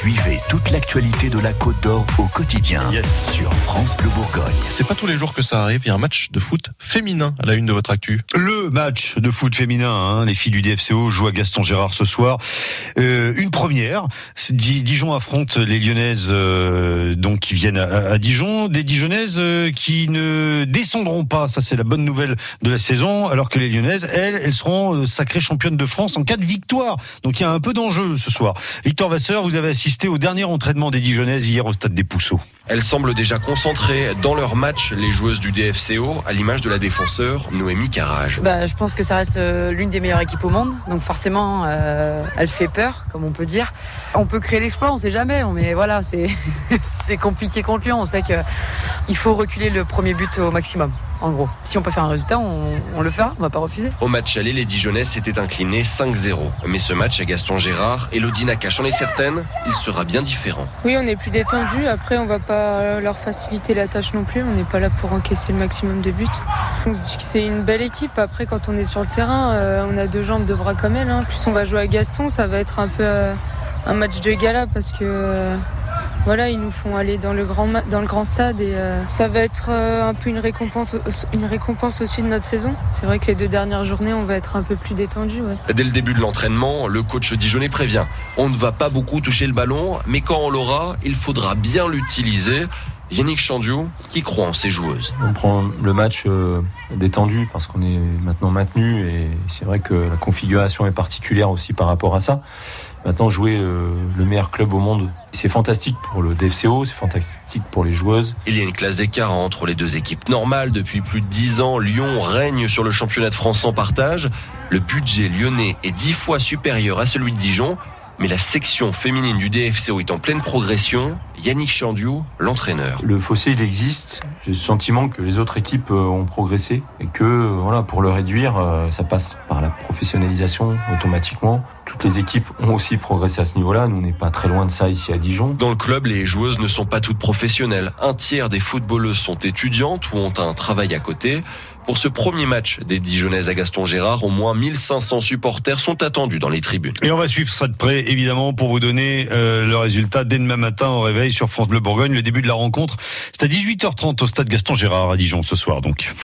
Suivez toute l'actualité de la Côte d'Or au quotidien Yes. sur France Bleu Bourgogne. C'est pas tous les jours que ça arrive. Il y a un match de foot féminin à la une de votre actu. Le match de foot féminin, hein, les filles du DFCO jouent à Gaston Gérard ce soir. Euh, une première. Di- Dijon affronte les Lyonnaises euh, donc qui viennent à, à Dijon, des Dijonnaises euh, qui ne descendront pas. Ça c'est la bonne nouvelle de la saison. Alors que les Lyonnaises, elles, elles seront euh, sacrées championnes de France en cas de victoire. Donc il y a un peu d'enjeu ce soir. Victor Vasseur, vous avez assisté au dernier entraînement des Dijonnaises hier au stade des Pousseaux. Elles semblent déjà concentrées dans leur match, les joueuses du DFCO, à l'image de la défenseur Noémie Carrage. Bah, je pense que ça reste euh, l'une des meilleures équipes au monde, donc forcément, euh, elle fait peur, comme on peut dire. On peut créer l'exploit, on sait jamais, mais voilà, c'est c'est compliqué contre Lyon. On sait que il faut reculer le premier but au maximum. En gros, si on peut faire un résultat, on, on le fera, on va pas refuser. Au match aller, les Dijonnaises s'étaient inclinées 5-0. Mais ce match à Gaston Gérard, Elodie Nakache en est certaine, il sera bien différent. Oui, on est plus détendu. Après, on va pas leur faciliter la tâche non plus. On n'est pas là pour encaisser le maximum de buts. On se dit que c'est une belle équipe. Après, quand on est sur le terrain, euh, on a deux jambes, deux bras comme elle. hein. Plus on va jouer à Gaston, ça va être un peu euh, un match de gala parce que euh, voilà, ils nous font aller dans le grand stade et euh, ça va être euh, un peu une récompense aussi de notre saison. C'est vrai que les deux dernières journées, on va être un peu plus détendu. Dès le début de l'entraînement, le coach dijonnais prévient. On ne va pas beaucoup toucher le ballon, mais quand on l'aura, il faudra bien l'utiliser. Yannick Chandiou, qui croit en ses joueuses? On prend le match euh, détendu parce qu'on est maintenant maintenu et c'est vrai que la configuration est particulière aussi par rapport à ça. Maintenant, jouer euh, le meilleur club au monde, c'est fantastique pour le DFCO, c'est fantastique pour les joueuses. Il y a une classe d'écart entre les deux équipes normales. Depuis plus de 10 ans, Lyon règne sur le championnat de France en partage. Le budget lyonnais est 10 fois supérieur à celui de Dijon. Mais la section féminine du DFCO est en pleine progression. Yannick Chandiou, l'entraîneur. Le fossé, il existe. J'ai le sentiment que les autres équipes euh, ont progressé et que euh, voilà, pour le réduire, euh, ça passe par la professionnalisation automatiquement. Toutes les équipes ont aussi progressé à ce niveau-là. Nous, on n'est pas très loin de ça ici à Dijon. Dans le club, les joueuses ne sont pas toutes professionnelles. Un tiers des footballeuses sont étudiantes ou ont un travail à côté. Pour ce premier match des Dijonnaises à Gaston Gérard, au moins 1500 supporters sont attendus dans les tribunes. Et on va suivre ça de près, évidemment, pour vous donner euh, le résultat dès demain matin au réveil sur France Bleu Bourgogne. Le début de la rencontre, c'est à 18h30 au stade Gaston Gérard à Dijon ce soir, donc.